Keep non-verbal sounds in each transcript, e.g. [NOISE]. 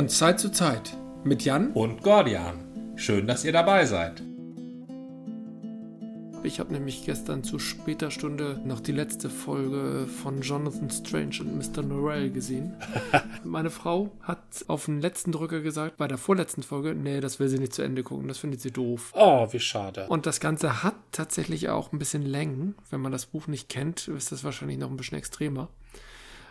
Von Zeit zu Zeit mit Jan und Gordian. Schön, dass ihr dabei seid. Ich habe nämlich gestern zu später Stunde noch die letzte Folge von Jonathan Strange und Mr. Norrell gesehen. [LAUGHS] Meine Frau hat auf den letzten Drücker gesagt, bei der vorletzten Folge, nee, das will sie nicht zu Ende gucken, das findet sie doof. Oh, wie schade. Und das Ganze hat tatsächlich auch ein bisschen Längen. Wenn man das Buch nicht kennt, ist das wahrscheinlich noch ein bisschen extremer.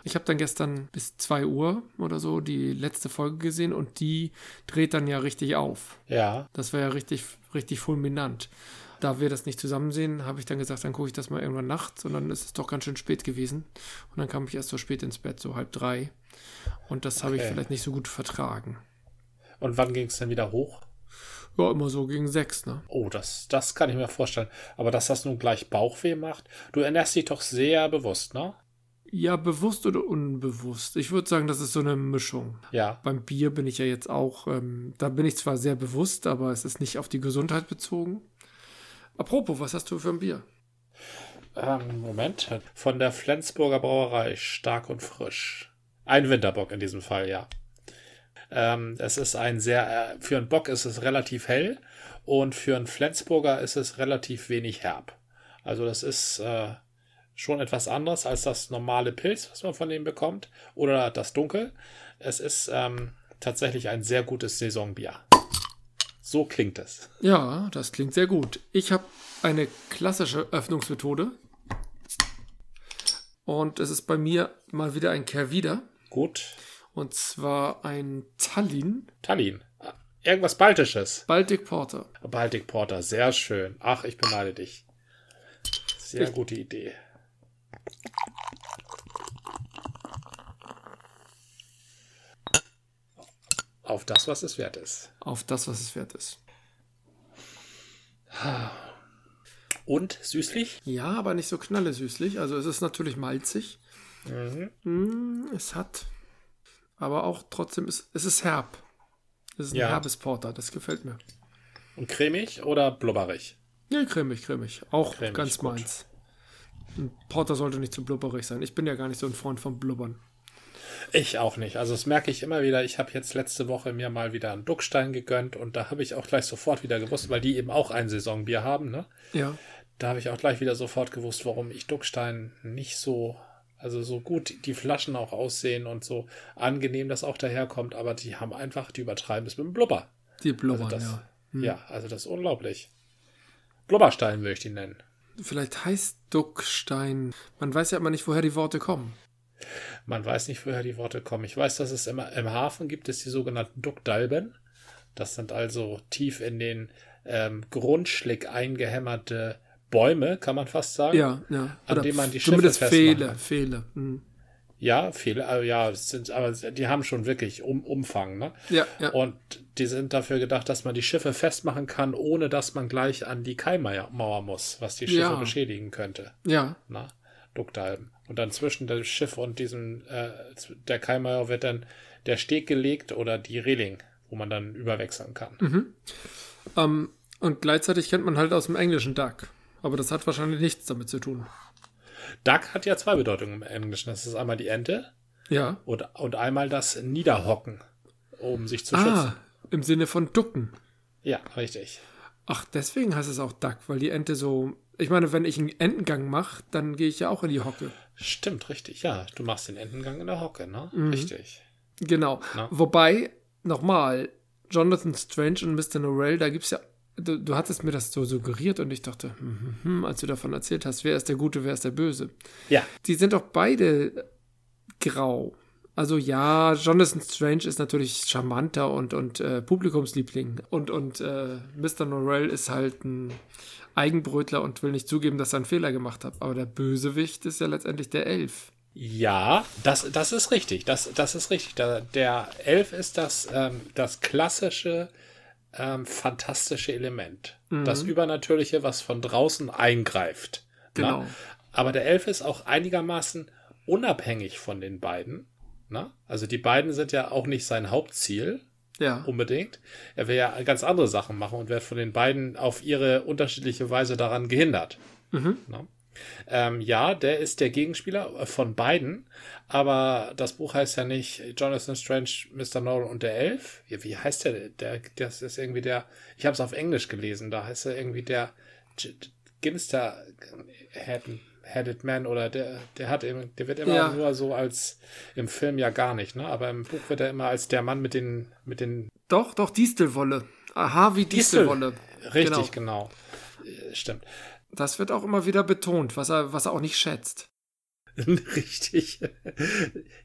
Ich habe dann gestern bis 2 Uhr oder so die letzte Folge gesehen und die dreht dann ja richtig auf. Ja. Das war ja richtig, richtig fulminant. Da wir das nicht zusammen sehen, habe ich dann gesagt, dann gucke ich das mal irgendwann nachts und dann ist es doch ganz schön spät gewesen. Und dann kam ich erst so spät ins Bett, so halb drei. Und das habe ich vielleicht nicht so gut vertragen. Und wann ging es denn wieder hoch? Ja, immer so gegen sechs, ne? Oh, das, das kann ich mir vorstellen. Aber dass das nun gleich Bauchweh macht, du ernährst dich doch sehr bewusst, ne? Ja, bewusst oder unbewusst. Ich würde sagen, das ist so eine Mischung. Ja. Beim Bier bin ich ja jetzt auch, ähm, da bin ich zwar sehr bewusst, aber es ist nicht auf die Gesundheit bezogen. Apropos, was hast du für ein Bier? Ähm, Moment. Von der Flensburger Brauerei. Stark und frisch. Ein Winterbock in diesem Fall, ja. Ähm, es ist ein sehr, äh, für einen Bock ist es relativ hell und für einen Flensburger ist es relativ wenig herb. Also das ist äh, schon etwas anderes als das normale Pilz, was man von dem bekommt, oder das Dunkel. Es ist ähm, tatsächlich ein sehr gutes Saisonbier. So klingt es. Ja, das klingt sehr gut. Ich habe eine klassische Öffnungsmethode. Und es ist bei mir mal wieder ein Kerwider. Gut. Und zwar ein Tallinn. Tallinn. Irgendwas Baltisches. Baltic Porter. Baltic Porter, sehr schön. Ach, ich beneide dich. Sehr ich gute Idee. Auf das, was es wert ist. Auf das, was es wert ist. Und süßlich? Ja, aber nicht so knalle süßlich. Also es ist natürlich malzig. Mhm. Es hat, aber auch trotzdem, ist, es ist herb. Es ist ein ja. herbes Porter, das gefällt mir. Und cremig oder blubberig? Ja, cremig, cremig. Auch cremig, ganz gut. meins. Ein Porter sollte nicht zu blubberig sein. Ich bin ja gar nicht so ein Freund von Blubbern. Ich auch nicht. Also das merke ich immer wieder. Ich habe jetzt letzte Woche mir mal wieder einen Duckstein gegönnt und da habe ich auch gleich sofort wieder gewusst, weil die eben auch ein Saisonbier haben, ne? Ja. Da habe ich auch gleich wieder sofort gewusst, warum ich Duckstein nicht so, also so gut die Flaschen auch aussehen und so angenehm das auch daherkommt, aber die haben einfach, die übertreiben es mit dem Blubber. Die blubbern, also das, ja. Hm. Ja, also das ist unglaublich. Blubberstein würde ich die nennen. Vielleicht heißt Duckstein. Man weiß ja immer nicht, woher die Worte kommen. Man weiß nicht, woher die Worte kommen. Ich weiß, dass es immer im Hafen gibt es die sogenannten Duckdalben. Das sind also tief in den ähm, Grundschlick eingehämmerte Bäume, kann man fast sagen. Ja, ja. An denen man die Schiffe festmacht. Fehle, Fehle. Mhm. Ja, viele, also ja, sind, aber die haben schon wirklich um, Umfang, ne? Ja, ja. Und die sind dafür gedacht, dass man die Schiffe festmachen kann, ohne dass man gleich an die Kaimauer muss, was die Schiffe ja. beschädigen könnte. Ja. Na? Duckdalben. Und dann zwischen dem Schiff und diesem, äh, der Kaimauer wird dann der Steg gelegt oder die Reling, wo man dann überwechseln kann. Mhm. Ähm, und gleichzeitig kennt man halt aus dem Englischen Duck. Aber das hat wahrscheinlich nichts damit zu tun. Duck hat ja zwei Bedeutungen im Englischen. Das ist einmal die Ente. Ja. Und, und einmal das Niederhocken, um sich zu ah, schützen. Im Sinne von ducken. Ja, richtig. Ach, deswegen heißt es auch Duck, weil die Ente so. Ich meine, wenn ich einen Entengang mache, dann gehe ich ja auch in die Hocke. Stimmt, richtig. Ja, du machst den Entengang in der Hocke, ne? Mhm. Richtig. Genau. Na? Wobei, nochmal, Jonathan Strange und Mr. Norrell, da gibt es ja du, du hattest mir das so suggeriert und ich dachte, hm, hm, hm, als du davon erzählt hast, wer ist der Gute, wer ist der Böse. Ja. Die sind doch beide grau. Also ja, Jonathan Strange ist natürlich charmanter und, und äh, Publikumsliebling. Und, und äh, Mr. Norrell ist halt ein Eigenbrötler und will nicht zugeben, dass er einen Fehler gemacht hat. Aber der Bösewicht ist ja letztendlich der Elf. Ja, das, das ist richtig. Das, das ist richtig. Der, der Elf ist das, ähm, das klassische ähm, fantastische Element. Mhm. Das Übernatürliche, was von draußen eingreift. Genau. Na? Aber der Elf ist auch einigermaßen unabhängig von den beiden. Na? Also die beiden sind ja auch nicht sein Hauptziel. Ja. Unbedingt. Er will ja ganz andere Sachen machen und wird von den beiden auf ihre unterschiedliche Weise daran gehindert. Mhm. Na? Ähm, ja, der ist der Gegenspieler von beiden, aber das Buch heißt ja nicht Jonathan Strange, Mr. Noel und der Elf. Ja, wie heißt der? der? Das ist irgendwie der, ich habe es auf Englisch gelesen, da heißt er irgendwie der Ginster Headed Man oder der, der hat eben, der wird immer ja. nur so als im Film ja gar nicht, ne? Aber im Buch wird er immer als der Mann mit den, mit den. Doch, doch, Distelwolle. Aha, wie Distelwolle. Richtig, genau. genau. Stimmt. Das wird auch immer wieder betont, was er, was er auch nicht schätzt. [LAUGHS] Richtig.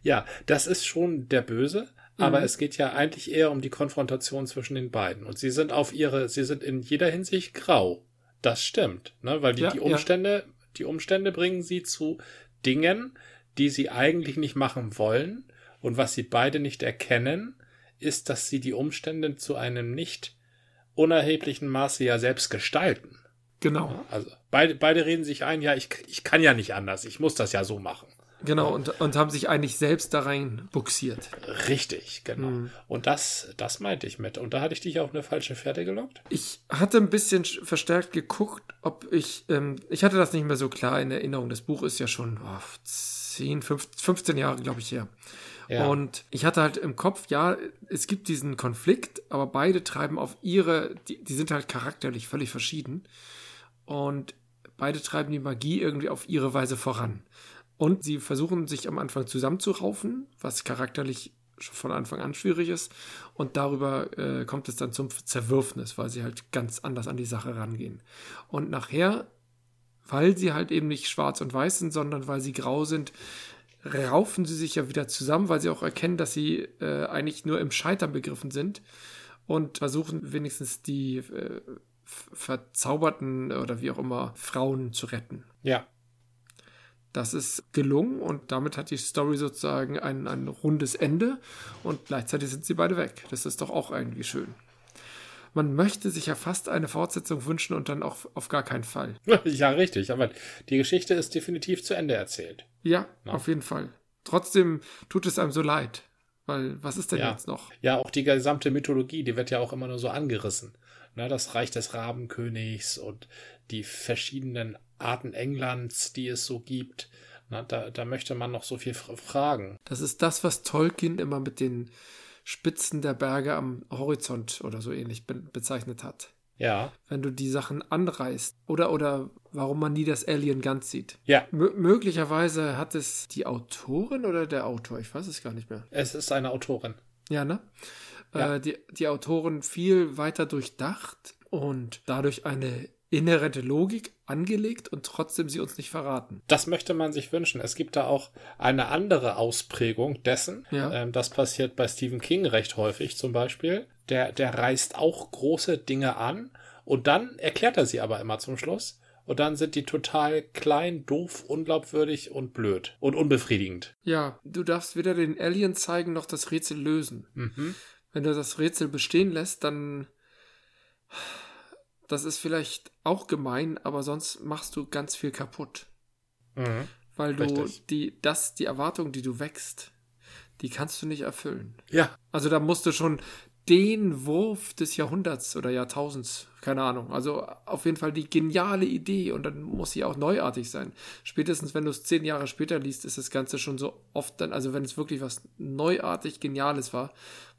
ja, das ist schon der Böse, aber mhm. es geht ja eigentlich eher um die Konfrontation zwischen den beiden. Und sie sind auf ihre, sie sind in jeder Hinsicht grau. Das stimmt, ne? Weil die, ja, die Umstände, ja. die Umstände bringen sie zu Dingen, die sie eigentlich nicht machen wollen. Und was sie beide nicht erkennen, ist, dass sie die Umstände zu einem nicht unerheblichen Maße ja selbst gestalten. Genau. Also beide, beide reden sich ein, ja, ich, ich kann ja nicht anders, ich muss das ja so machen. Genau, und, und haben sich eigentlich selbst da rein buxiert. Richtig, genau. Mhm. Und das, das meinte ich mit. Und da hatte ich dich auf eine falsche Pferde gelockt? Ich hatte ein bisschen verstärkt geguckt, ob ich, ähm, ich hatte das nicht mehr so klar in Erinnerung. Das Buch ist ja schon oh, 10, 15, 15 Jahre, glaube ich, her. Ja. Und ich hatte halt im Kopf, ja, es gibt diesen Konflikt, aber beide treiben auf ihre, die, die sind halt charakterlich völlig verschieden. Und beide treiben die Magie irgendwie auf ihre Weise voran. Und sie versuchen sich am Anfang zusammenzuraufen, was charakterlich schon von Anfang an schwierig ist. Und darüber äh, kommt es dann zum Zerwürfnis, weil sie halt ganz anders an die Sache rangehen. Und nachher, weil sie halt eben nicht schwarz und weiß sind, sondern weil sie grau sind, raufen sie sich ja wieder zusammen, weil sie auch erkennen, dass sie äh, eigentlich nur im Scheitern begriffen sind und versuchen wenigstens die äh, verzauberten oder wie auch immer Frauen zu retten. Ja. Das ist gelungen und damit hat die Story sozusagen ein, ein rundes Ende und gleichzeitig sind sie beide weg. Das ist doch auch irgendwie schön. Man möchte sich ja fast eine Fortsetzung wünschen und dann auch auf gar keinen Fall. [LAUGHS] Ja, richtig. Aber die Geschichte ist definitiv zu Ende erzählt. Ja, Na? auf jeden Fall. Trotzdem tut es einem so leid. Weil, was ist denn ja. jetzt noch? Ja, auch die gesamte Mythologie, die wird ja auch immer nur so angerissen ne, das Reich des Rabenkönigs und die verschiedenen Arten Englands, die es so gibt. Na, da, da möchte man noch so viel fragen. Das ist das, was Tolkien immer mit den Spitzen der Berge am Horizont oder so ähnlich be bezeichnet hat. Ja. Wenn du die Sachen anreißt. Oder, oder warum man nie das Alien ganz sieht. Ja. M möglicherweise hat es die Autorin oder der Autor, ich weiß es gar nicht mehr. Es ist eine Autorin. Ja, ne? Ja. äh, die, die Autoren viel weiter durchdacht und dadurch eine inhärente Logik angelegt und trotzdem sie uns nicht verraten. Das möchte man sich wünschen. Es gibt da auch eine andere Ausprägung dessen. Ja. Ähm, das passiert bei Stephen King recht häufig zum Beispiel. Der, der reißt auch große Dinge an und dann erklärt er sie aber immer zum Schluss. Und dann sind die total klein, doof, unglaubwürdig und blöd und unbefriedigend. Ja, du darfst weder den Alien zeigen noch das Rätsel lösen. Mhm wenn du das Rätsel bestehen lässt, dann das ist vielleicht auch gemein, aber sonst machst du ganz viel kaputt. Mhm, Weil du richtig. die, das, die Erwartung, die du wächst, die kannst du nicht erfüllen. Ja. Also da musst du schon den Wurf des Jahrhunderts oder Jahrtausends, keine Ahnung. Also auf jeden Fall die geniale Idee und dann muss sie auch neuartig sein. Spätestens wenn du es zehn Jahre später liest, ist das Ganze schon so oft dann, also wenn es wirklich was neuartig Geniales war,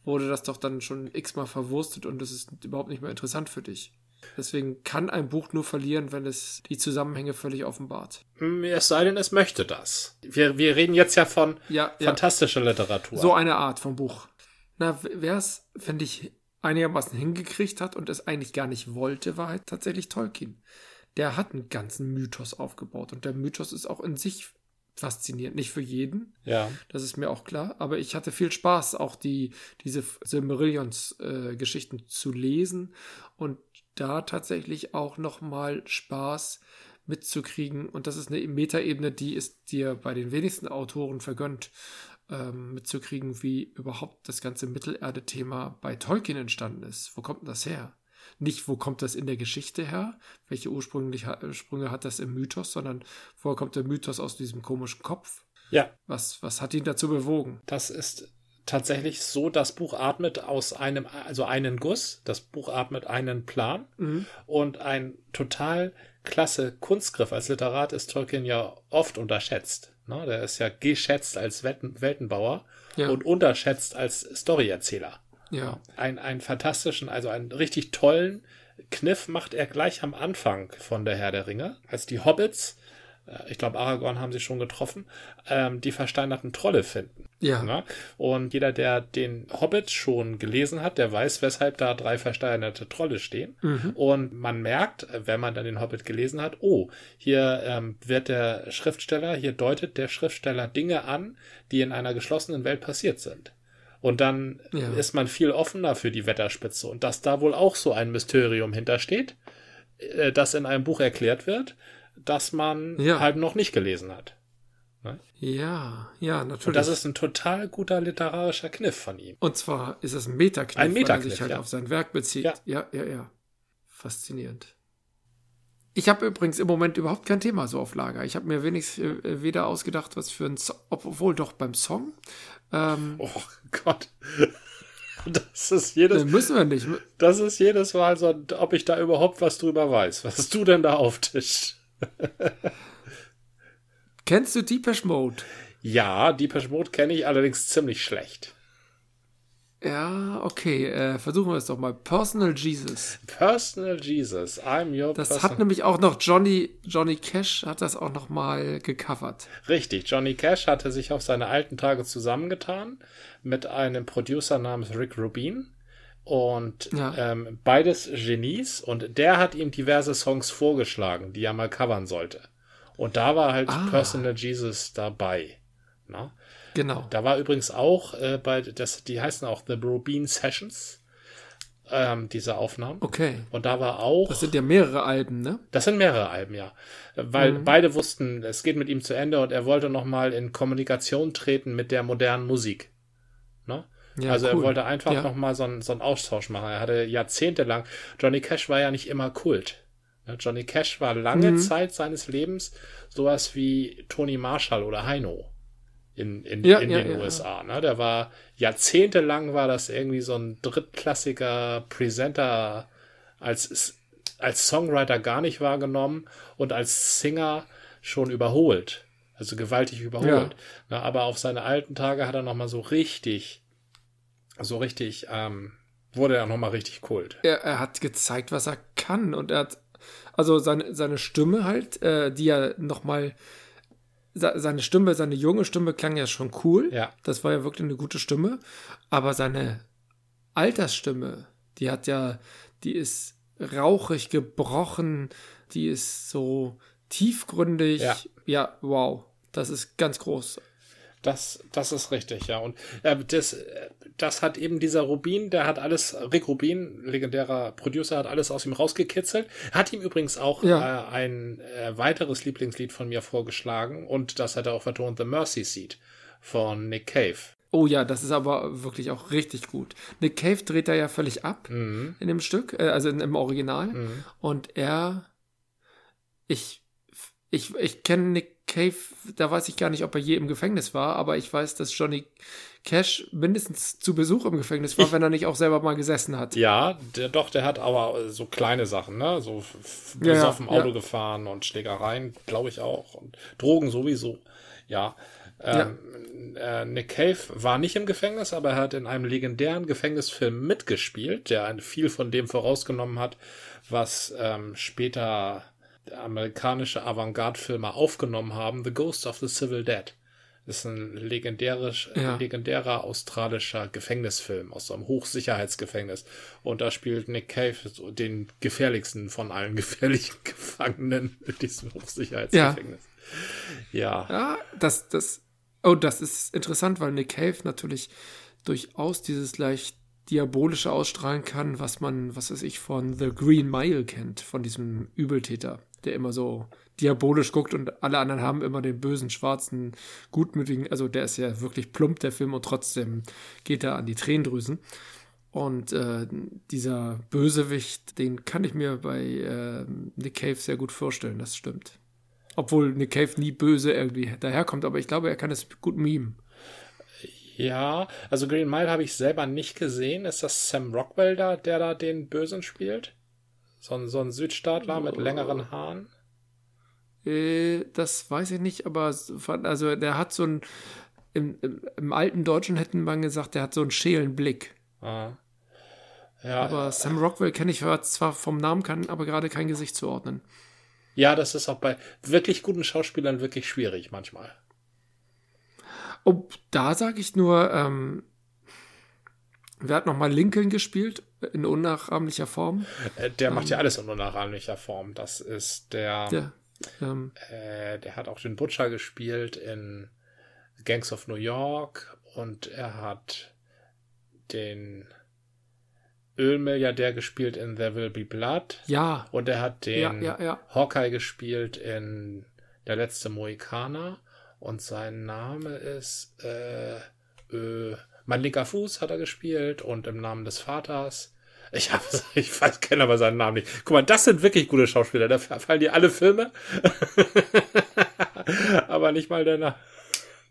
wurde das doch dann schon x-mal verwurstet und es ist überhaupt nicht mehr interessant für dich. Deswegen kann ein Buch nur verlieren, wenn es die Zusammenhänge völlig offenbart. Hm, es sei denn, es möchte das. Wir, wir reden jetzt ja von ja, fantastischer ja. Literatur. So eine Art von Buch. Na, wer es, finde ich, einigermaßen hingekriegt hat und es eigentlich gar nicht wollte, war halt tatsächlich Tolkien. Der hat einen ganzen Mythos aufgebaut und der Mythos ist auch in sich faszinierend. Nicht für jeden. Ja. Das ist mir auch klar. Aber ich hatte viel Spaß, auch die, diese Silmarillions-Geschichten äh, zu lesen und da tatsächlich auch nochmal Spaß mitzukriegen. Und das ist eine Metaebene, die ist dir bei den wenigsten Autoren vergönnt, ähm, mitzukriegen, wie überhaupt das ganze Mittelerde-Thema bei Tolkien entstanden ist. Wo kommt denn das her? Nicht, wo kommt das in der Geschichte her, welche Ursprünge hat das im Mythos, sondern woher kommt der Mythos aus diesem komischen Kopf? Ja. Was, was hat ihn dazu bewogen? Das ist tatsächlich so, das Buch atmet aus einem, also einen Guss, das Buch atmet einen Plan Mhm. und ein total klasse Kunstgriff. Als Literat ist Tolkien ja oft unterschätzt. Ne? Der ist ja geschätzt als Welten, Weltenbauer Ja. und unterschätzt als Storyerzähler. Ja. Ein, einen fantastischen, also einen richtig tollen Kniff macht er gleich am Anfang von der Herr der Ringe, als die Hobbits, äh, ich glaube Aragorn haben sie schon getroffen, ähm, die versteinerten Trolle finden. Ja. Ne? Und jeder, der den Hobbit schon gelesen hat, der weiß, weshalb da drei versteinerte Trolle stehen. Und man merkt, wenn man dann den Hobbit gelesen hat, oh, hier ähm, wird der Schriftsteller, hier deutet der Schriftsteller Dinge an, die in einer geschlossenen Welt passiert sind. Und dann Ja. ist man viel offener für die Wetterspitze. Und dass da wohl auch so ein Mysterium hintersteht, äh, das in einem Buch erklärt wird, das man Ja. halt noch nicht gelesen hat. Ja, ja, natürlich. Und das ist ein total guter literarischer Kniff von ihm. Und zwar ist es ein Metakniff, Ein weil er Metakniff, sich halt ja. auf sein Werk bezieht. Ja. ja, ja. ja. Faszinierend. Ich habe übrigens im Moment überhaupt kein Thema so auf Lager. Ich habe mir wenigstens äh, weder ausgedacht, was für ein Song, obwohl doch beim Song. Ähm, Oh Gott. [LAUGHS] Das ist jedes, äh, müssen wir nicht. das ist jedes Mal so, ob ich da überhaupt was drüber weiß. Was hast du denn da auf Tisch? Kennst du Deepesh Mode? Ja, Deepesh Mode kenne ich allerdings ziemlich schlecht. Ja, okay. Äh, versuchen wir es doch mal. Personal Jesus. Personal Jesus, I'm your Das personal. hat nämlich auch noch Johnny, Johnny Cash hat das auch noch mal gecovert. Richtig, Johnny Cash hatte sich auf seine alten Tage zusammengetan mit einem Producer namens Rick Rubin. Und Ja. ähm, beides Genies. Und der hat ihm diverse Songs vorgeschlagen, die er mal covern sollte. Und da war halt Ah. Personal Jesus dabei. Na? Genau. Da war übrigens auch äh, bei, das, die heißen auch The Rubin Sessions, ähm, diese Aufnahmen. Okay. Und da war auch. Das sind ja mehrere Alben, ne? Das sind mehrere Alben, ja. Weil Mhm. beide wussten, es geht mit ihm zu Ende und er wollte nochmal in Kommunikation treten mit der modernen Musik. Ne? Ja, also cool. er wollte einfach Ja. nochmal so einen, so einen Austausch machen. Er hatte jahrzehntelang, Johnny Cash war ja nicht immer Kult. Ne? Johnny Cash war lange Mhm. Zeit seines Lebens sowas wie Tony Marshall oder Heino in, in, Ja, in ja, den ja. USA. Ne? Der war jahrzehntelang war das irgendwie so ein drittklassiger Presenter als, als Songwriter gar nicht wahrgenommen und als Singer schon überholt. Also gewaltig überholt. Na, aber auf seine alten Tage hat er nochmal so richtig, so richtig, ähm, wurde er nochmal richtig kult. er, er hat gezeigt, was er kann und er hat also seine, seine Stimme halt, äh, die ja noch mal seine Stimme, seine junge Stimme klang ja schon cool. Ja. Das war ja wirklich eine gute Stimme, aber seine Altersstimme, die hat ja, die ist rauchig gebrochen, die ist so tiefgründig. Ja. ja wow, das ist ganz groß. Das, das ist richtig, ja. Und äh, das, äh, das hat eben dieser Rubin, der hat alles, Rick Rubin, legendärer Producer, hat alles aus ihm rausgekitzelt. Hat ihm übrigens auch Ja. äh, ein äh, weiteres Lieblingslied von mir vorgeschlagen und das hat er auch vertont, The Mercy Seat von Nick Cave. Oh ja, das ist aber wirklich auch richtig gut. Nick Cave dreht da ja völlig ab Mhm. in dem Stück, äh, also in, im Original. Und er, ich, ich, ich kenne Nick Cave, da weiß ich gar nicht, ob er je im Gefängnis war, aber ich weiß, dass Johnny Cash mindestens zu Besuch im Gefängnis war, wenn er nicht auch selber mal gesessen hat. Ja, der, doch, der hat aber so kleine Sachen, ne? So Ja, ja, besoffen Auto ja. gefahren und Schlägereien, glaube ich auch. Und Drogen sowieso. Ja. Ähm, äh, Nick Cave war nicht im Gefängnis, aber er hat in einem legendären Gefängnisfilm mitgespielt, der viel von dem vorausgenommen hat, was ähm, später amerikanische Avantgarde-Filme aufgenommen haben, The Ghost of the Civil Dead. Das ist ein legendärisch, Ja. legendärer australischer Gefängnisfilm aus so einem Hochsicherheitsgefängnis. Und da spielt Nick Cave den gefährlichsten von allen [LAUGHS] gefährlichen Gefangenen in diesem Hochsicherheitsgefängnis. Ja. Ja, das, das, oh, das ist interessant, weil Nick Cave natürlich durchaus dieses leicht diabolische ausstrahlen kann, was man, was weiß ich, von The Green Mile kennt, von diesem Übeltäter, der immer so diabolisch guckt und alle anderen haben immer den bösen, schwarzen, gutmütigen, also der ist ja wirklich plump, der Film, und trotzdem geht er an die Tränendrüsen. Und äh, dieser Bösewicht, den kann ich mir bei äh, Nick Cave sehr gut vorstellen, das stimmt. Obwohl Nick Cave nie böse irgendwie daherkommt, aber ich glaube, er kann es gut mimen. Ja, also Green Mile habe ich selber nicht gesehen. Ist das Sam Rockwell da, der da den Bösen spielt? So ein, so ein Südstaatler mit längeren Haaren? Äh, das weiß ich nicht, aber also der hat so ein im, im, im alten Deutschen hätten man gesagt, der hat so einen schälen Blick. Ah. Ja, aber Sam Rockwell kenne ich zwar vom Namen, kann aber gerade kein Gesicht zuordnen. Ja, das ist auch bei wirklich guten Schauspielern wirklich schwierig manchmal. Oh, da sage ich nur, ähm, wer hat nochmal Lincoln gespielt in unnachahmlicher Form? Äh, der macht ja ähm, alles in unnachahmlicher Form. Das ist der. Der, ähm, äh, der hat auch den Butcher gespielt in Gangs of New York und er hat den Ölmilliardär gespielt in There Will Be Blood. Ja. Und er hat den ja, ja, ja. Hawkeye gespielt in Der letzte Mohikaner. Und sein Name ist äh, äh, Mein linker Fuß hat er gespielt und im Namen des Vaters. Ich, hab, [LAUGHS] ich weiß, kenne aber seinen Namen nicht. Guck mal, das sind wirklich gute Schauspieler. Da fallen dir alle Filme. [LAUGHS] aber nicht mal der,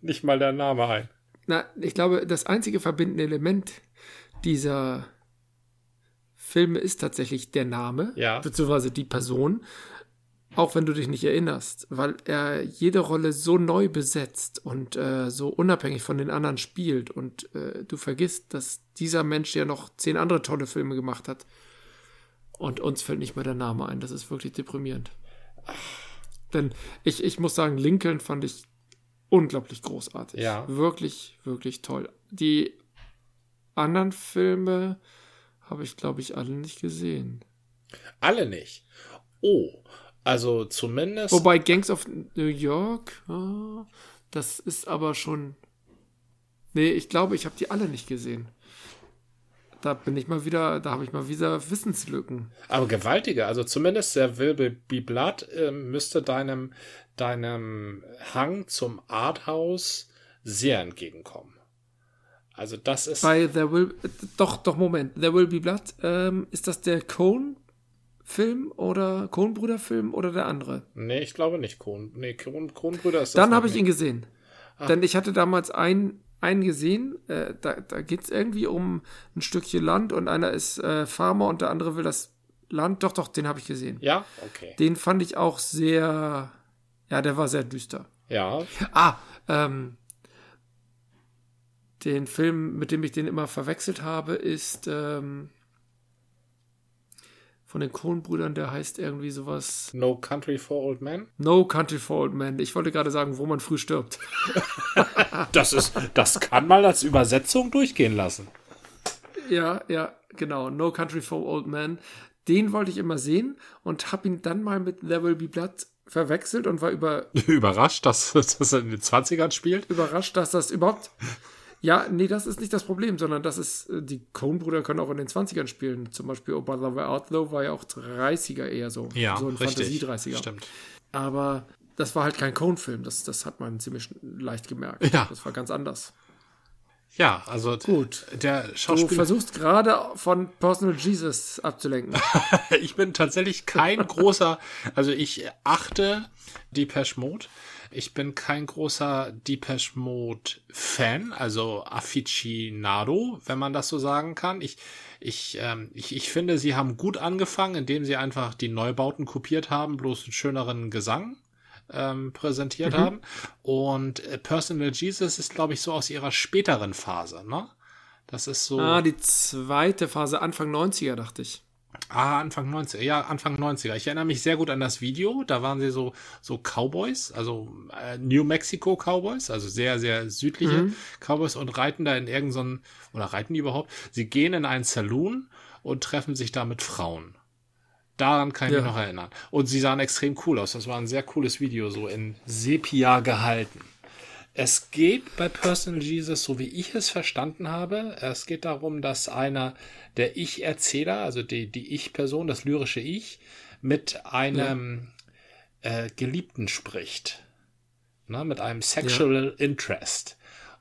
nicht mal der Name ein. Na, ich glaube, das einzige verbindende Element dieser Filme ist tatsächlich der Name, ja. beziehungsweise die Person, auch wenn du dich nicht erinnerst, weil er jede Rolle so neu besetzt und äh, so unabhängig von den anderen spielt und äh, du vergisst, dass dieser Mensch ja noch zehn andere tolle Filme gemacht hat. Und uns fällt nicht mehr der Name ein. Das ist wirklich deprimierend. Denn ich, ich muss sagen, Lincoln fand ich unglaublich großartig. Ja. Wirklich, wirklich toll. Die anderen Filme, habe ich, glaube ich, alle nicht gesehen. Alle nicht? Oh, also zumindest. Wobei Gangs of New York, oh, das ist aber schon. Nee, ich glaube, ich habe die alle nicht gesehen. Da bin ich mal wieder, da habe ich mal wieder Wissenslücken. Aber gewaltige, also zumindest der Will Be Blood äh, müsste deinem, deinem Hang zum Arthouse sehr entgegenkommen. Also das ist. Bei There Will. Doch, doch, Moment. There Will Be Blood. Ähm, ist das der Cohn-Film oder Cohn-Brüder-Film oder der andere? Nee, ich glaube nicht Cohn. Nee, Cohn-Brüder ist das. Dann habe ich ihn gesehen. Ah. Denn ich hatte damals einen, einen gesehen. Äh, da da geht es irgendwie um ein Stückchen Land und einer ist äh, Farmer und der andere will das Land. Doch, doch, den habe ich gesehen. Ja, okay. Den fand ich auch sehr. Ja, der war sehr düster. Ja. Ah, ähm den Film, mit dem ich den immer verwechselt habe, ist ähm, von den Coen-Brüdern, der heißt irgendwie sowas. No Country for Old Men? No Country for Old Men. Ich wollte gerade sagen, wo man früh stirbt. [LAUGHS] das ist, das kann mal als Übersetzung durchgehen lassen. Ja, ja, genau. No Country for Old Men. Den wollte ich immer sehen und habe ihn dann mal mit There Will Be Blood verwechselt und war über [LAUGHS] überrascht, dass, dass das in den 20ern spielt. Überrascht, dass das überhaupt ja, nee, das ist nicht das Problem, sondern das ist, äh, die Coen-Brüder können auch in den 20ern spielen. Zum Beispiel Obama Outlaw war ja auch 30er eher so. Ja, so ein Fantasie-30er. Stimmt. Aber das war halt kein Coen-Film. Das, das hat man ziemlich leicht gemerkt. Ja. Das war ganz anders. Ja, also gut. Der Schauspieler. Du versuchst gerade von Personal Jesus abzulenken. [LAUGHS] ich bin tatsächlich kein großer, also ich achte die Mode ich bin kein großer Depeche Mode Fan, also Aficionado, wenn man das so sagen kann. Ich, ich, ähm, ich, ich finde, sie haben gut angefangen, indem sie einfach die Neubauten kopiert haben, bloß einen schöneren Gesang ähm, präsentiert mhm. haben. Und äh, Personal Jesus ist, glaube ich, so aus ihrer späteren Phase, ne? Das ist so. Ah, die zweite Phase, Anfang 90er, dachte ich. Ah, Anfang 90er. Ja, Anfang 90er. Ich erinnere mich sehr gut an das Video. Da waren sie so, so Cowboys, also äh, New Mexico Cowboys, also sehr, sehr südliche mhm. Cowboys und reiten da in irgendeinen, oder reiten die überhaupt? Sie gehen in einen Saloon und treffen sich da mit Frauen. Daran kann ich ja. mich noch erinnern. Und sie sahen extrem cool aus. Das war ein sehr cooles Video, so in Sepia gehalten. Es geht bei Personal Jesus, so wie ich es verstanden habe, es geht darum, dass einer der Ich-Erzähler, also die, die Ich-Person, das lyrische Ich, mit einem ja. äh, Geliebten spricht. Ne, mit einem Sexual ja. Interest.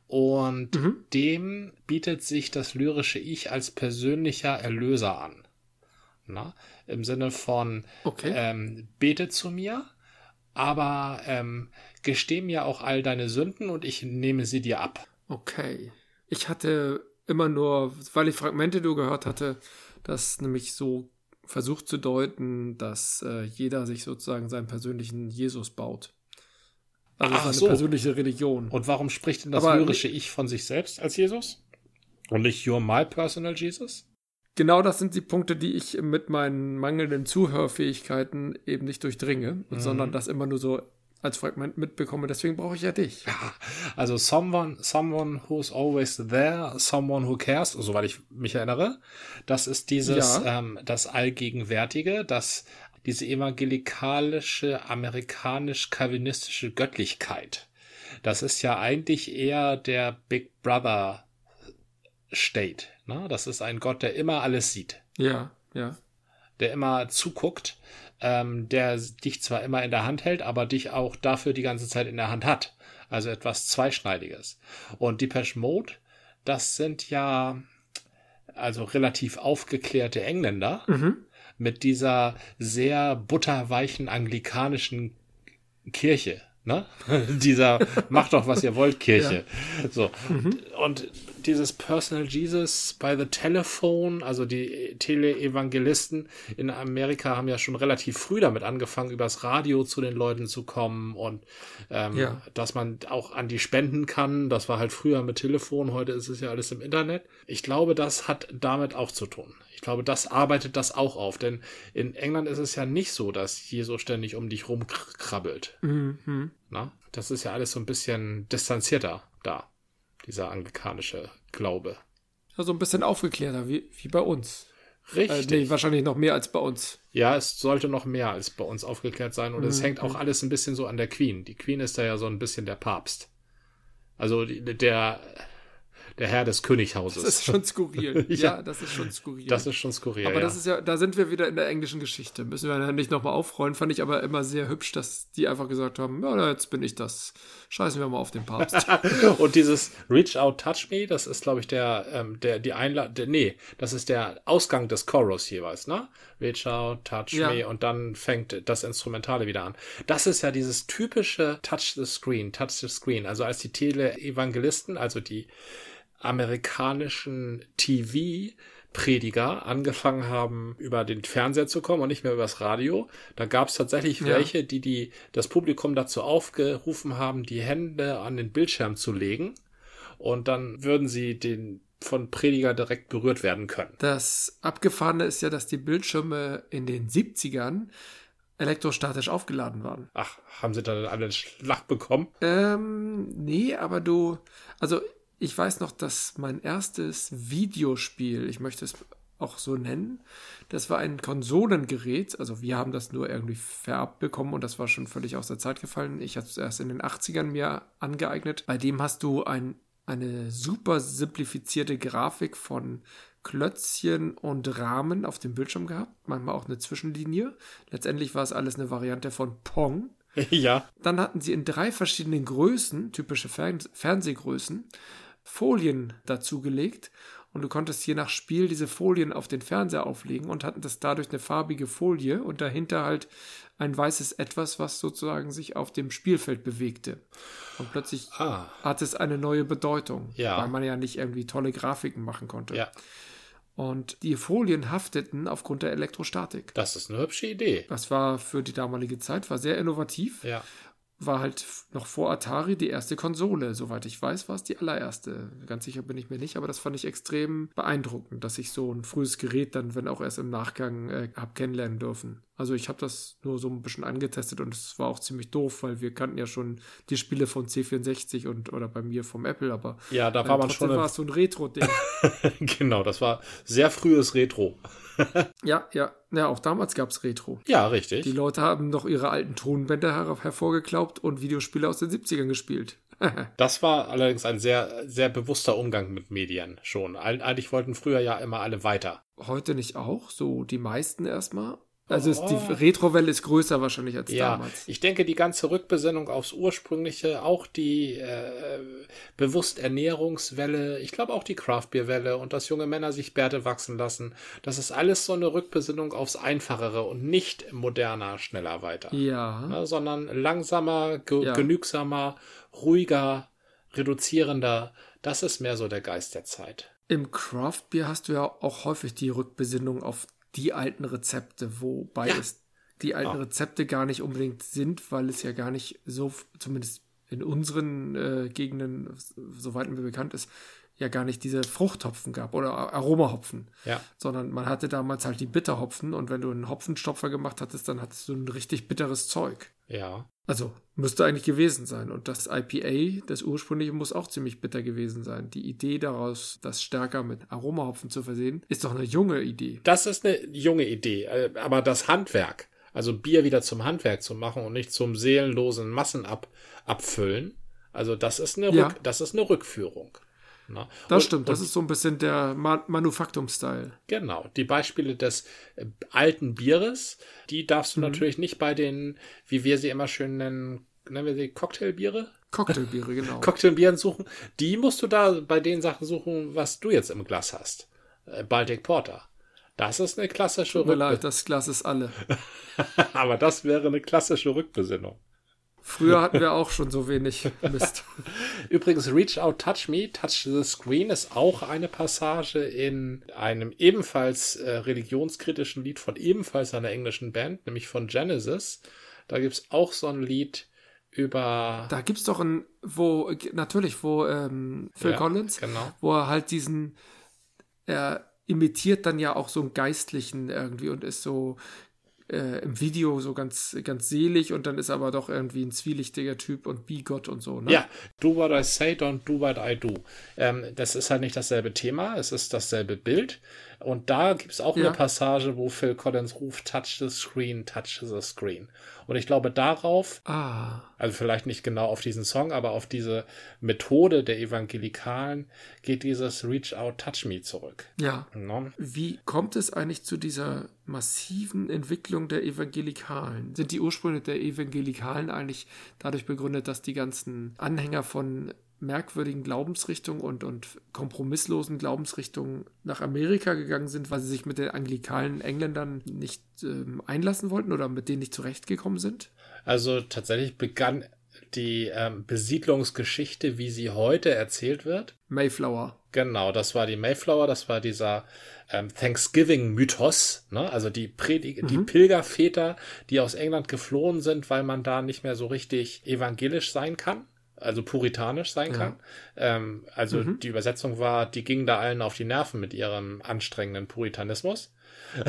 Und mhm. dem bietet sich das lyrische Ich als persönlicher Erlöser an. Na, Im Sinne von, okay. ähm, bete zu mir, aber ähm, gesteh mir auch all deine Sünden und ich nehme sie dir ab. Okay. Ich hatte immer nur, weil ich Fragmente nur gehört hatte, das nämlich so versucht zu deuten, dass äh, jeder sich sozusagen seinen persönlichen Jesus baut. Also Ach seine so. persönliche Religion. Und warum spricht denn das Aber- lyrische Ich von sich selbst als Jesus? Und nicht You're my personal Jesus? Genau das sind die Punkte, die ich mit meinen mangelnden Zuhörfähigkeiten eben nicht durchdringe, Mhm. sondern das immer nur so als Fragment mitbekomme. Deswegen brauche ich ja dich. Also someone, someone who's always there, someone who cares, soweit ich mich erinnere. Das ist dieses, Ja. ähm, das Allgegenwärtige, das, diese evangelikalische, amerikanisch-calvinistische Göttlichkeit. Das ist ja eigentlich eher der Big Brother State. Ne? Das ist ein Gott, der immer alles sieht. Ja, ja. der immer zuguckt, ähm, der dich zwar immer in der Hand hält, aber dich auch dafür die ganze Zeit in der Hand hat. Also etwas Zweischneidiges. Und Depeche Mode, das sind ja also relativ aufgeklärte Engländer Mhm. mit dieser sehr butterweichen anglikanischen Kirche. Ne? [LAUGHS] Dieser macht doch, was ihr wollt, Kirche. So. Und dieses Personal Jesus by the Telephone, also die Teleevangelisten in Amerika haben ja schon relativ früh damit angefangen, übers Radio zu den Leuten zu kommen und ähm, Ja. dass man auch an die spenden kann. Das war halt früher mit Telefon, heute ist es ja alles im Internet. Ich glaube, das hat damit auch zu tun. Ich glaube, das arbeitet das auch auf, denn in England ist es ja nicht so, dass Jesus ständig um dich rumkrabbelt. Mhm. Na? Das ist ja alles so ein bisschen distanzierter da, dieser anglikanische Glaube. Also ein bisschen aufgeklärter, wie, wie bei uns. Äh, Richtig. nee, wahrscheinlich noch mehr als bei uns. Ja, es sollte noch mehr als bei uns aufgeklärt sein und es Mhm. hängt auch alles ein bisschen so an der Queen. Die Queen ist da ja so ein bisschen der Papst. Also der, der Herr des Könighauses. Das ist schon skurril. [LAUGHS] Ja. ja. das ist schon skurril. Das ist schon skurril. aber ja. das ist ja, da sind wir wieder in der englischen Geschichte. Müssen wir nicht nochmal aufrollen. Fand ich aber immer sehr hübsch, dass die einfach gesagt haben, ja, jetzt bin ich das. Scheißen wir mal auf den Papst. [LAUGHS] Und dieses Reach Out, Touch Me, das ist, glaube ich, der, ähm, der, die Einladung, nee, das ist der Ausgang des Chorus jeweils, ne? Reach Out, Touch Ja. Me und dann fängt das Instrumentale wieder an. Das ist ja dieses typische Touch the Screen, Touch the Screen. Also als die Tele-Evangelisten, also die amerikanischen TV Prediger angefangen haben, über den Fernseher zu kommen und nicht mehr übers Radio. Da gab es tatsächlich Ja. welche, die, die das Publikum dazu aufgerufen haben, die Hände an den Bildschirm zu legen und dann würden sie den von Prediger direkt berührt werden können. Das Abgefahrene ist ja, dass die Bildschirme in den 70ern elektrostatisch aufgeladen waren. Ach, haben sie dann alle einen Schlag bekommen? Ähm, nee, aber du, also ich weiß noch, dass mein erstes Videospiel, ich möchte es auch so nennen, das war ein Konsolengerät, also wir haben das nur irgendwie vererbt bekommen und das war schon völlig aus der Zeit gefallen. Ich hatte es erst in den 80ern mir angeeignet. Bei dem hast du ein, eine super simplifizierte Grafik von Klötzchen und Rahmen auf dem Bildschirm gehabt, manchmal auch eine Zwischenlinie. Letztendlich war es alles eine Variante von Pong. [LAUGHS] ja. Dann hatten sie in drei verschiedenen Größen, typische Fern Fernsehgrößen, Folien dazugelegt und du konntest je nach Spiel diese Folien auf den Fernseher auflegen und hatten das dadurch eine farbige Folie und dahinter halt ein weißes Etwas, was sozusagen sich auf dem Spielfeld bewegte. Und plötzlich Ah, hat es eine neue Bedeutung, Ja. weil man ja nicht irgendwie tolle Grafiken machen konnte. ja. Und die Folien hafteten aufgrund der Elektrostatik. Das ist eine hübsche Idee. Das war für die damalige Zeit, war sehr innovativ Ja. War halt noch vor Atari die erste Konsole. Soweit ich weiß, war es die allererste. Ganz sicher bin ich mir nicht, aber das fand ich extrem beeindruckend, dass ich so ein frühes Gerät dann, wenn auch erst im Nachgang, äh, hab kennenlernen dürfen. Also ich habe das nur so ein bisschen angetestet und es war auch ziemlich doof, weil wir kannten ja schon die Spiele von C64 und oder bei mir vom Apple, aber Ja, da äh, war man schon. war es so ein Retro-Ding. [LAUGHS] genau, das war sehr frühes Retro. [LAUGHS] ja, ja, ja, auch damals gab es Retro. Ja, richtig. Die Leute haben noch ihre alten Tonbänder her hervorgeklaubt und Videospiele aus den 70ern gespielt. [LAUGHS] Das war allerdings ein sehr, sehr bewusster Umgang mit Medien schon. Eig- Eigentlich wollten früher ja immer alle weiter. Heute nicht auch, so die meisten erstmal. Also ist Oh. die Retrowelle ist größer wahrscheinlich als Ja, damals. ich denke, die ganze Rückbesinnung aufs Ursprüngliche, auch die äh, bewusst Ernährungswelle, ich glaube auch die Craftbeer-Welle und dass junge Männer sich Bärte wachsen lassen, das ist alles so eine Rückbesinnung aufs Einfachere und nicht moderner, schneller weiter. Ja, Ne, sondern langsamer, ge Ja. genügsamer, ruhiger, reduzierender. Das ist mehr so der Geist der Zeit. Im Craft Beer hast du ja auch häufig die Rückbesinnung auf die alten Rezepte, wobei ja. es die alten oh. Rezepte gar nicht unbedingt sind, weil es ja gar nicht so, zumindest in unseren äh, Gegenden, soweit mir bekannt ist, ja gar nicht diese Fruchthopfen gab oder Aromahopfen. Ja. Sondern man hatte damals halt die Bitterhopfen und wenn du einen Hopfenstopfer gemacht hattest, dann hattest du ein richtig bitteres Zeug. Ja. Also müsste eigentlich gewesen sein. Und das IPA, das ursprüngliche, muss auch ziemlich bitter gewesen sein. Die Idee daraus, das stärker mit Aromahopfen zu versehen, ist doch eine junge Idee. Das ist eine junge Idee. Äh, aber das Handwerk, also Bier wieder zum Handwerk zu machen und nicht zum seelenlosen Massenabfüllen, also das ist eine, ja. Rück, das ist eine Rückführung. Na? Das und, stimmt, das ist so ein bisschen der Ma Manufaktum-Style. Genau, die Beispiele des äh, alten Bieres, die darfst du mhm. natürlich nicht bei den, wie wir sie immer schön nennen, nennen wir sie Cocktailbiere? Cocktailbiere, genau. [LAUGHS] Cocktailbieren suchen. Die musst du da bei den Sachen suchen, was du jetzt im Glas hast. Äh, Baltic Porter. Das ist eine klassische leid, das Glas ist alle. [LAUGHS] Aber das wäre eine klassische Rückbesinnung. Früher hatten wir auch schon so wenig Mist. [LAUGHS] Übrigens, Reach Out, Touch Me, Touch the Screen ist auch eine Passage in einem ebenfalls äh, religionskritischen Lied von ebenfalls einer englischen Band, nämlich von Genesis. Da gibt es auch so ein Lied über. Da gibt es doch ein, wo, natürlich, wo ähm, Phil ja, Collins, genau. wo er halt diesen, er imitiert dann ja auch so einen Geistlichen irgendwie und ist so äh, im Video so ganz, ganz selig und dann ist aber doch irgendwie ein zwielichtiger Typ und Bigott und so, ne? Ja, do what I say, don't do what I do. Ähm, das ist halt nicht dasselbe Thema, es ist dasselbe Bild. Und da gibt es auch ja. eine Passage, wo Phil Collins ruft, touch the screen, touch the screen. Und ich glaube darauf, ah. also vielleicht nicht genau auf diesen Song, aber auf diese Methode der Evangelikalen geht dieses Reach Out, Touch Me zurück. Ja. No? Wie kommt es eigentlich zu dieser massiven Entwicklung der Evangelikalen? Sind die Ursprünge der Evangelikalen eigentlich dadurch begründet, dass die ganzen Anhänger von merkwürdigen Glaubensrichtungen und, und kompromisslosen Glaubensrichtungen nach Amerika gegangen sind, weil sie sich mit den anglikalen Engländern nicht ähm, einlassen wollten oder mit denen nicht zurechtgekommen sind? Also tatsächlich begann die ähm, Besiedlungsgeschichte, wie sie heute erzählt wird. Mayflower. Genau, das war die Mayflower, das war dieser ähm, Thanksgiving-Mythos, ne? also die, Predig mhm. die Pilgerväter, die aus England geflohen sind, weil man da nicht mehr so richtig evangelisch sein kann also puritanisch sein kann. Ähm, also mhm. die Übersetzung war, die gingen da allen auf die Nerven mit ihrem anstrengenden Puritanismus. [LAUGHS]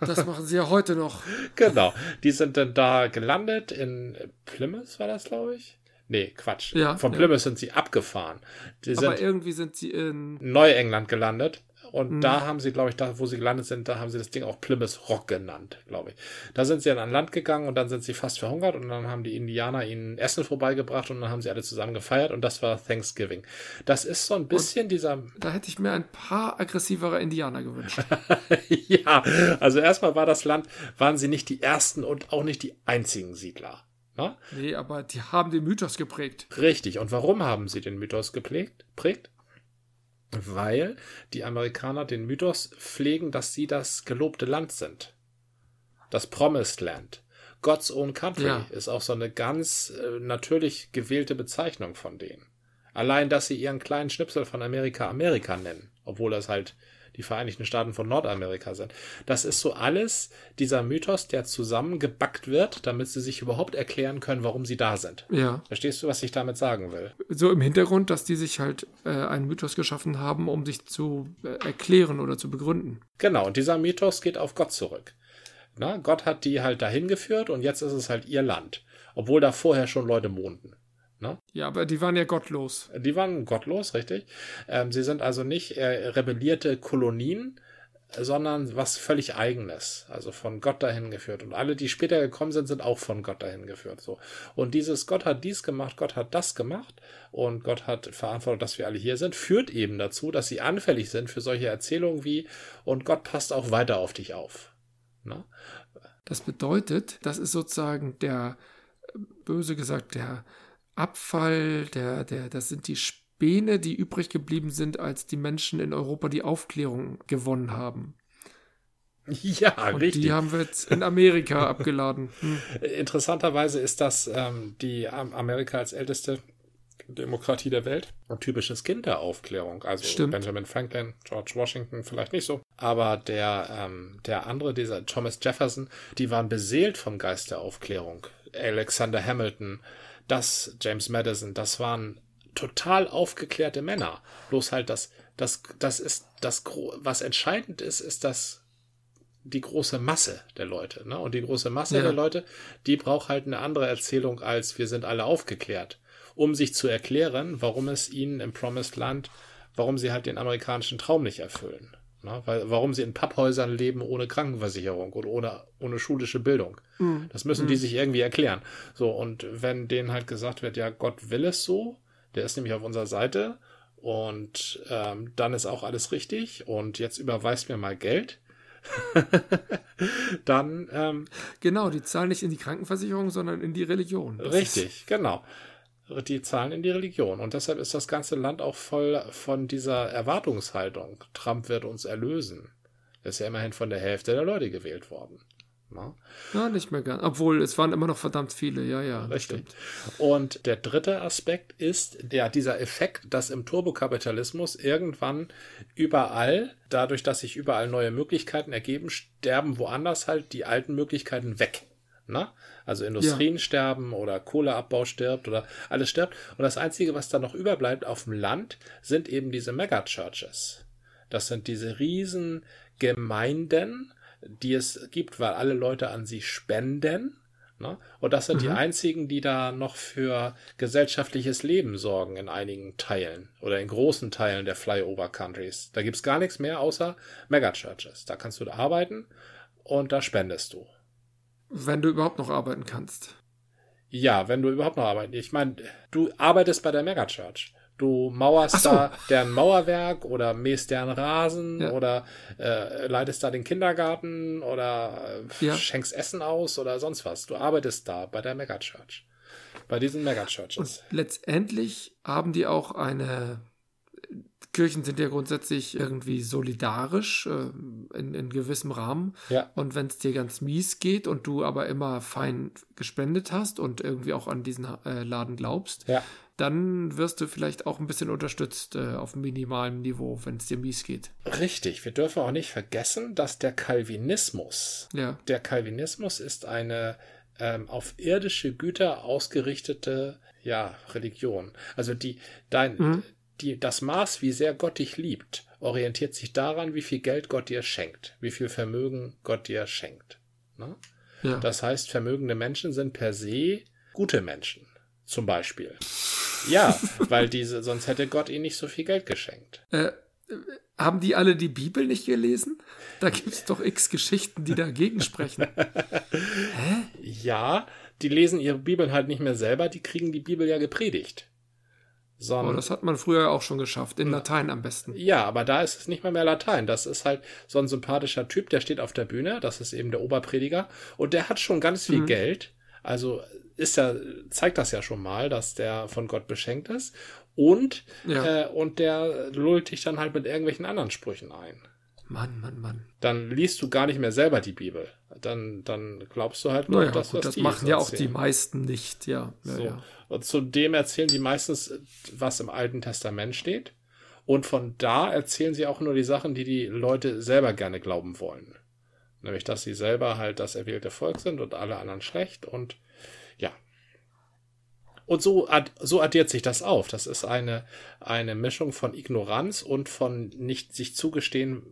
Das machen sie ja heute noch. Genau. Die sind dann da gelandet in Plymouth, war das, glaube ich? Nee, Quatsch. Ja, Von Plymouth ja. sind sie abgefahren. Die Aber irgendwie sind sie in Neuengland gelandet und mhm. da haben sie, glaube ich, da, wo sie gelandet sind, da haben sie das Ding auch Plymouth Rock genannt, glaube ich. Da sind sie dann an Land gegangen und dann sind sie fast verhungert und dann haben die Indianer ihnen Essen vorbeigebracht und dann haben sie alle zusammen gefeiert und das war Thanksgiving. Das ist so ein bisschen und dieser. Da hätte ich mir ein paar aggressivere Indianer gewünscht. [LAUGHS] ja, also erstmal war das Land, waren sie nicht die ersten und auch nicht die einzigen Siedler. Na? Nee, aber die haben den Mythos geprägt. Richtig. Und warum haben sie den Mythos geprägt? Prägt? Weil die Amerikaner den Mythos pflegen, dass sie das gelobte Land sind. Das Promised Land. God's Own Country ja. ist auch so eine ganz äh, natürlich gewählte Bezeichnung von denen. Allein, dass sie ihren kleinen Schnipsel von Amerika Amerika nennen, obwohl das halt die Vereinigten Staaten von Nordamerika sind. Das ist so alles dieser Mythos, der zusammengebackt wird, damit sie sich überhaupt erklären können, warum sie da sind. Ja. Verstehst du, was ich damit sagen will? So im Hintergrund, dass die sich halt äh, einen Mythos geschaffen haben, um sich zu äh, erklären oder zu begründen. Genau, und dieser Mythos geht auf Gott zurück. Na, Gott hat die halt dahin geführt und jetzt ist es halt ihr Land. Obwohl da vorher schon Leute wohnten. Ne? Ja, aber die waren ja gottlos. Die waren gottlos, richtig. Ähm, sie sind also nicht äh, rebellierte Kolonien, sondern was völlig eigenes, also von Gott dahin geführt. Und alle, die später gekommen sind, sind auch von Gott dahin geführt. So. Und dieses Gott hat dies gemacht, Gott hat das gemacht und Gott hat verantwortet, dass wir alle hier sind, führt eben dazu, dass sie anfällig sind für solche Erzählungen wie und Gott passt auch weiter auf dich auf. Ne? Das bedeutet, das ist sozusagen der, böse gesagt, der Abfall, der, der, das sind die Späne, die übrig geblieben sind, als die Menschen in Europa die Aufklärung gewonnen haben. [LAUGHS] Ja, Und richtig. Die haben wir jetzt in Amerika [LAUGHS] abgeladen. Hm. Interessanterweise ist das ähm, die Amerika als älteste Demokratie der Welt. Ein typisches Kind der Aufklärung. Also Stimmt. Benjamin Franklin, George Washington vielleicht nicht so. Aber der, ähm, der andere, dieser Thomas Jefferson, die waren beseelt vom Geist der Aufklärung. Alexander Hamilton, das, James Madison, das waren total aufgeklärte Männer. Bloß halt das, das, das ist das, was entscheidend ist, ist das die große Masse der Leute. Ne? Und die große Masse Ja. der Leute, die braucht halt eine andere Erzählung als wir sind alle aufgeklärt, um sich zu erklären, warum es ihnen im Promised Land, warum sie halt den amerikanischen Traum nicht erfüllen. Ne? Weil, warum sie in Papphäusern leben ohne Krankenversicherung und ohne, ohne schulische Bildung. Das müssen die sich irgendwie erklären. So, und wenn denen halt gesagt wird, ja, Gott will es so, der ist nämlich auf unserer Seite und ähm, dann ist auch alles richtig und jetzt überweist mir mal Geld, [LAUGHS] dann ähm, Genau, die zahlen nicht in die Krankenversicherung, sondern in die Religion. Das richtig, genau. Die zahlen in die Religion. Und deshalb ist das ganze Land auch voll von dieser Erwartungshaltung. Trump wird uns erlösen. Er ist ja immerhin von der Hälfte der Leute gewählt worden. Na? Ja, nicht mehr ganz. Obwohl, es waren immer noch verdammt viele, ja, ja. Richtig. stimmt. Und der dritte Aspekt ist ja dieser Effekt, dass im Turbokapitalismus irgendwann überall, dadurch, dass sich überall neue Möglichkeiten ergeben, sterben woanders halt die alten Möglichkeiten weg. Na? Also Industrien sterben oder Kohleabbau stirbt oder alles stirbt. Und das Einzige, was da noch überbleibt auf dem Land, sind eben diese Megachurches. Das sind diese riesen Gemeinden, die es gibt, weil alle Leute an sie spenden. Ne? Und das sind die einzigen, die da noch für gesellschaftliches Leben sorgen in einigen Teilen oder in großen Teilen der Flyover Countries. Da gibt's gar nichts mehr außer Megachurches. Da kannst du da arbeiten und da spendest du. Wenn du überhaupt noch arbeiten kannst. Ja, wenn du überhaupt noch arbeiten. Ich meine, du arbeitest bei der Megachurch. Du mauerst so. da deren Mauerwerk oder mähst deren Rasen Ja. oder äh, leitest da den Kindergarten oder äh, Ja. schenkst Essen aus oder sonst was. Du arbeitest da bei der Megachurch. Bei diesen Und Megachurches. letztendlich haben die auch eine. Kirchen sind ja grundsätzlich irgendwie solidarisch äh, in, in gewissem Rahmen. Ja. Und wenn es dir ganz mies geht und du aber immer fein gespendet hast und irgendwie auch an diesen äh, Laden glaubst, Ja. dann wirst du vielleicht auch ein bisschen unterstützt äh, auf minimalem Niveau, wenn es dir mies geht. Richtig. Wir dürfen auch nicht vergessen, dass der Calvinismus Ja. der Calvinismus ist eine ähm, auf irdische Güter ausgerichtete ja, Religion. Also die, dein, Mhm. Die, das Maß, wie sehr Gott dich liebt, orientiert sich daran, wie viel Geld Gott dir schenkt, wie viel Vermögen Gott dir schenkt. Ne? ja. Das heißt, vermögende Menschen sind per se gute Menschen. Zum Beispiel. Ja, [LAUGHS] weil diese, sonst hätte Gott ihnen nicht so viel Geld geschenkt. Äh, haben die alle die Bibel nicht gelesen? Da gibt es doch x Geschichten, die dagegen sprechen. [LAUGHS] Ja, die lesen ihre Bibeln halt nicht mehr selber, die kriegen die Bibel ja gepredigt. Sondern, das hat man früher auch schon geschafft, in Latein am besten. ja, aber da ist es nicht mal mehr Latein. Das ist halt so ein sympathischer Typ, der steht auf der Bühne, das ist eben der Oberprediger, und der hat schon ganz viel Mhm. Geld. Also ist ja, zeigt das ja schon mal, dass der von Gott beschenkt ist. Und, Ja. äh, und der lullt dich dann halt mit irgendwelchen anderen Sprüchen ein. Mann, Mann, Mann. Dann liest du gar nicht mehr selber die Bibel. Dann, dann glaubst du halt nur Naja, das, gut, das die machen ja auch die erzählen. meisten nicht, ja. ja, So. ja. Und zudem erzählen die meistens, was im Alten Testament steht. Und von da erzählen sie auch nur die Sachen, die die Leute selber gerne glauben wollen. Nämlich, dass sie selber halt das erwählte Volk sind und alle anderen schlecht. Und ja. Und so, ad- so addiert sich das auf. Das ist eine, eine Mischung von Ignoranz und von nicht sich zugestehen,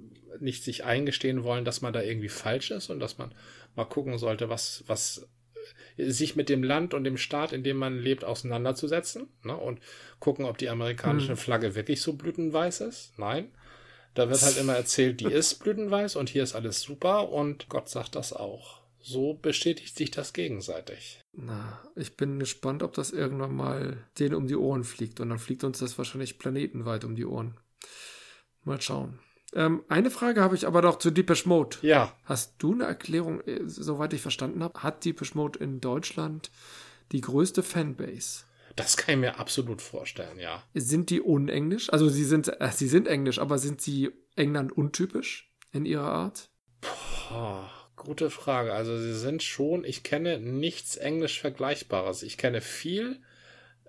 nicht sich eingestehen wollen, dass man da irgendwie falsch ist und dass man mal gucken sollte, was, was sich mit dem Land und dem Staat, in dem man lebt, auseinanderzusetzen ne? und gucken, ob die amerikanische Flagge wirklich so blütenweiß ist. Nein. Da wird halt immer erzählt, die ist [LAUGHS] blütenweiß und hier ist alles super und Gott sagt das auch. So bestätigt sich das gegenseitig. Na, ich bin gespannt, ob das irgendwann mal denen um die Ohren fliegt. Und dann fliegt uns das wahrscheinlich planetenweit um die Ohren. Mal schauen. Ähm, eine Frage habe ich aber noch zu Deepish Mode. Ja, Hast du eine Erklärung, äh, soweit ich verstanden habe, hat Deepish Mode in Deutschland die größte Fanbase? das kann ich mir absolut vorstellen, ja. Sind die unenglisch? Also sie sind, äh, sie sind englisch, aber sind sie England untypisch in ihrer Art? Oh, gute Frage. Also sie sind schon, ich kenne nichts Englisch Vergleichbares. Ich kenne viel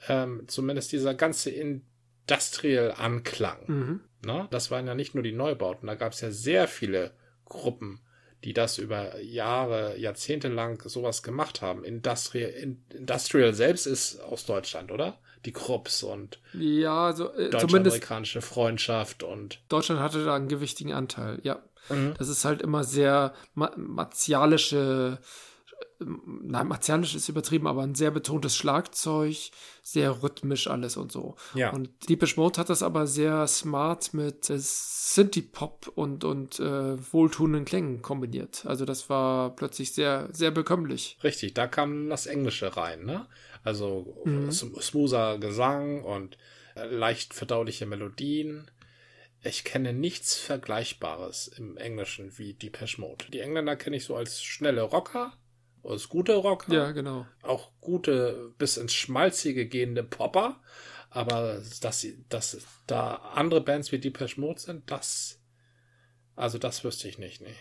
ähm, zumindest dieser ganze Industrial-Anklang. Mhm. Ne? Das waren ja nicht nur die Neubauten, da gab es ja sehr viele Gruppen, die das über Jahre, Jahrzehnte lang sowas gemacht haben. Industrial, Industrial selbst ist aus Deutschland, oder? Die Krupps und ja, also äh, deutsch-amerikanische Freundschaft und Deutschland hatte da einen gewichtigen Anteil, ja. Mhm. Das ist halt immer sehr ma martialische nein, martialisch ist übertrieben, aber ein sehr betontes Schlagzeug, sehr rhythmisch alles und so. Ja. Und Deepish Mode hat das aber sehr smart mit äh, Synthie-Pop und, und äh, wohltuenden Klängen kombiniert. Also das war plötzlich sehr, sehr bekömmlich. Richtig, da kam das Englische rein, ne? Also mhm. smoother Gesang und äh, leicht verdauliche Melodien. Ich kenne nichts Vergleichbares im Englischen wie Deepesh Mode. Die Engländer kenne ich so als schnelle Rocker, als gute Rocker. Ja, genau. Auch gute, bis ins Schmalzige gehende Popper. Aber dass, dass da andere Bands wie Deepesh Mode sind, das, also das wüsste ich nicht, nee.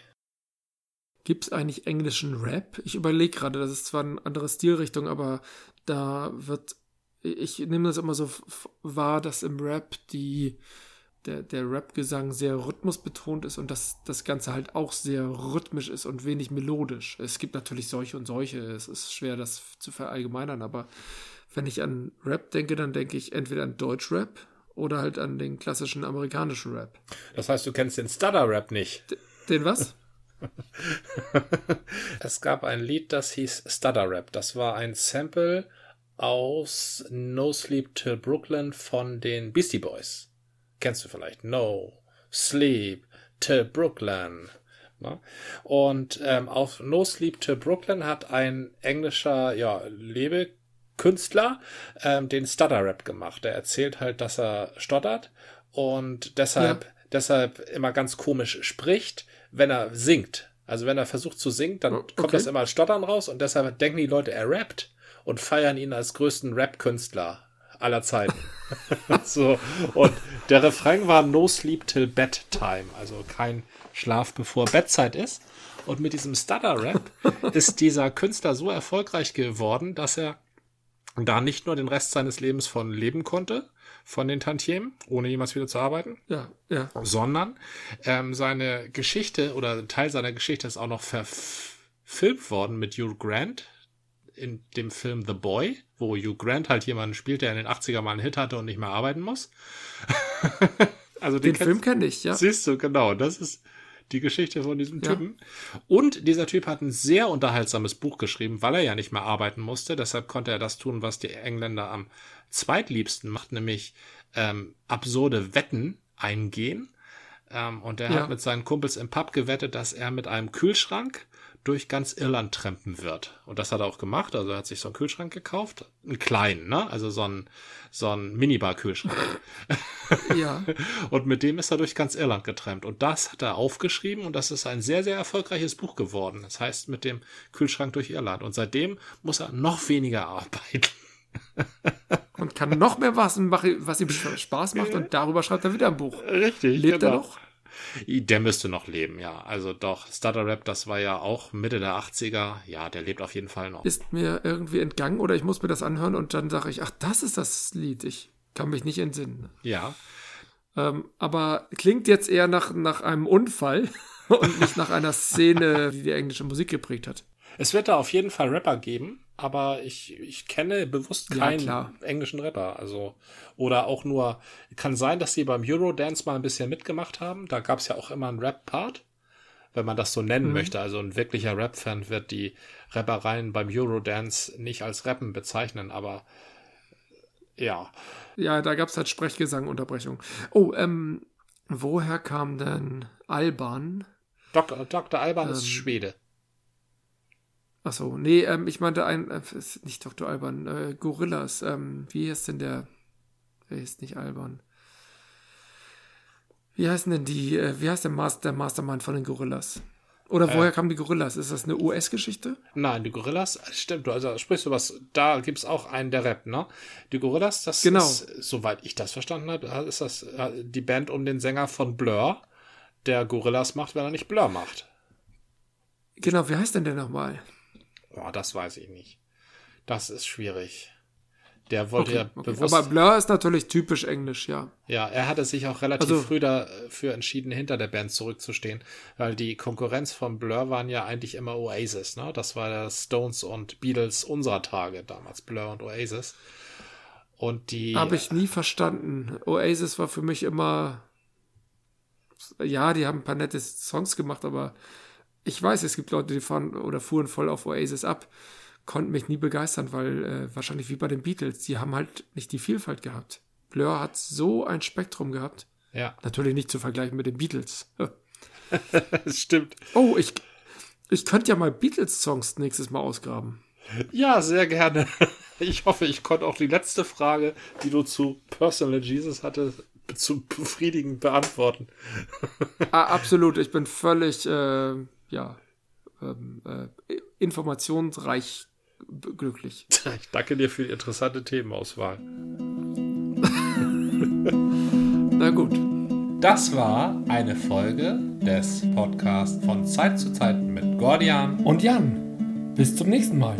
Gibt es eigentlich englischen Rap? Ich überlege gerade, das ist zwar eine andere Stilrichtung, aber da wird, ich nehme das immer so wahr, dass im Rap die der, der Rap-Gesang sehr rhythmusbetont ist und dass das Ganze halt auch sehr rhythmisch ist und wenig melodisch. Es gibt natürlich solche und solche, es ist schwer, das zu verallgemeinern, aber wenn ich an Rap denke, dann denke ich entweder an Deutsch-Rap oder halt an den klassischen amerikanischen Rap. Das heißt, du kennst den Stutter-Rap nicht? Den was? [LAUGHS] es gab ein Lied, das hieß Stutter Rap. Das war ein Sample aus No Sleep Till Brooklyn von den Beastie Boys kennst du vielleicht. No, Sleep, to Brooklyn. Ne? Und ähm, auf No Sleep to Brooklyn hat ein englischer ja, Lebekünstler ähm, den Stutter-Rap gemacht. Der erzählt halt, dass er stottert und deshalb, ja. deshalb immer ganz komisch spricht, wenn er singt. Also wenn er versucht zu singen, dann okay. kommt das immer als Stottern raus und deshalb denken die Leute, er rappt und feiern ihn als größten Rap-Künstler aller Zeiten. [LAUGHS] so, und der Refrain war No Sleep Till Bedtime, also kein Schlaf bevor Bettzeit ist. Und mit diesem Stutter-Rap [LAUGHS] ist dieser Künstler so erfolgreich geworden, dass er da nicht nur den Rest seines Lebens von leben konnte, von den Tantiemen, ohne jemals wieder zu arbeiten, ja, ja. sondern ähm, seine Geschichte oder Teil seiner Geschichte ist auch noch verfilmt worden mit Hugh Grant, in dem Film The Boy, wo Hugh Grant halt jemanden spielt, der in den 80er mal einen Hit hatte und nicht mehr arbeiten muss. [LAUGHS] also den, den Film kenne ich, ja. Siehst du, genau. Das ist die Geschichte von diesem Typen. Ja. Und dieser Typ hat ein sehr unterhaltsames Buch geschrieben, weil er ja nicht mehr arbeiten musste. Deshalb konnte er das tun, was die Engländer am zweitliebsten macht, nämlich ähm, absurde Wetten eingehen. Ähm, und er ja. hat mit seinen Kumpels im Pub gewettet, dass er mit einem Kühlschrank durch ganz Irland trampen wird. Und das hat er auch gemacht. Also er hat sich so einen Kühlschrank gekauft. Einen kleinen, ne? Also so ein, so ein Minibar-Kühlschrank. [LAUGHS] ja. Und mit dem ist er durch ganz Irland getrennt. Und das hat er aufgeschrieben und das ist ein sehr, sehr erfolgreiches Buch geworden. Das heißt mit dem Kühlschrank durch Irland. Und seitdem muss er noch weniger arbeiten. und kann noch mehr was, was ihm Spaß macht und darüber schreibt er wieder ein Buch. Richtig. Lebt genau. er noch? Der müsste noch leben, ja. Also doch, Stutter Rap, das war ja auch Mitte der 80er. Ja, der lebt auf jeden Fall noch. Ist mir irgendwie entgangen oder ich muss mir das anhören und dann sage ich, ach, das ist das Lied. Ich kann mich nicht entsinnen. Ja. Ähm, aber klingt jetzt eher nach, nach einem Unfall [LAUGHS] und nicht nach einer Szene, die die englische Musik geprägt hat. Es wird da auf jeden Fall Rapper geben, aber ich, ich kenne bewusst keinen ja, englischen Rapper. Also, oder auch nur, kann sein, dass sie beim Eurodance mal ein bisschen mitgemacht haben. Da gab es ja auch immer einen Rap-Part, wenn man das so nennen mhm. möchte. Also ein wirklicher Rap-Fan wird die Rappereien beim Eurodance nicht als Rappen bezeichnen, aber ja. Ja, da gab es halt Sprechgesang-Unterbrechung. Oh, ähm, woher kam denn Alban? Dr. Dr. Alban ähm, ist Schwede. Achso, nee, ähm, ich meinte ein, äh, nicht Dr. Alban, äh, Gorillas. Ähm, wie heißt denn der? Wer ist nicht Alban? Wie heißen denn die, äh, wie heißt der, Master, der Mastermind von den Gorillas? Oder woher äh, kamen die Gorillas? Ist das eine US-Geschichte? Nein, die Gorillas, stimmt, du, also sprichst du was, da gibt es auch einen, der rappt, ne? Die Gorillas, das genau. ist, soweit ich das verstanden habe, ist das äh, die Band um den Sänger von Blur, der Gorillas macht, wenn er nicht Blur macht. Genau, wie heißt denn der nochmal? Boah, das weiß ich nicht. Das ist schwierig. Der wollte Okay, ja okay. bewusst. Aber Blur ist natürlich typisch englisch, ja. Ja, er hatte sich auch relativ Also- früh dafür entschieden, hinter der Band zurückzustehen, weil die Konkurrenz von Blur waren ja eigentlich immer Oasis, ne? Das war der Stones und Beatles unserer Tage damals, Blur und Oasis. Und die. Habe ich nie verstanden. Oasis war für mich immer. Ja, die haben ein paar nette Songs gemacht, aber ich weiß, es gibt Leute, die fahren oder fuhren voll auf Oasis ab. Konnten mich nie begeistern, weil äh, wahrscheinlich wie bei den Beatles, die haben halt nicht die Vielfalt gehabt. Blur hat so ein Spektrum gehabt. Ja, Natürlich nicht zu vergleichen mit den Beatles. das [LAUGHS] stimmt. Oh, ich, ich könnte ja mal Beatles-Songs nächstes Mal ausgraben. Ja, sehr gerne. [LAUGHS] Ich hoffe, ich konnte auch die letzte Frage, die du zu Personal Jesus hattest, zu befriedigend beantworten. [LAUGHS] Ah, absolut, ich bin völlig, äh, ja, ähm, äh, informationsreich glücklich. [LAUGHS] Ich danke dir für die interessante Themenauswahl. [LAUGHS] Na gut. Das war eine Folge des Podcasts von Zeit zu Zeit mit Gordian. Und Jan, bis zum nächsten Mal.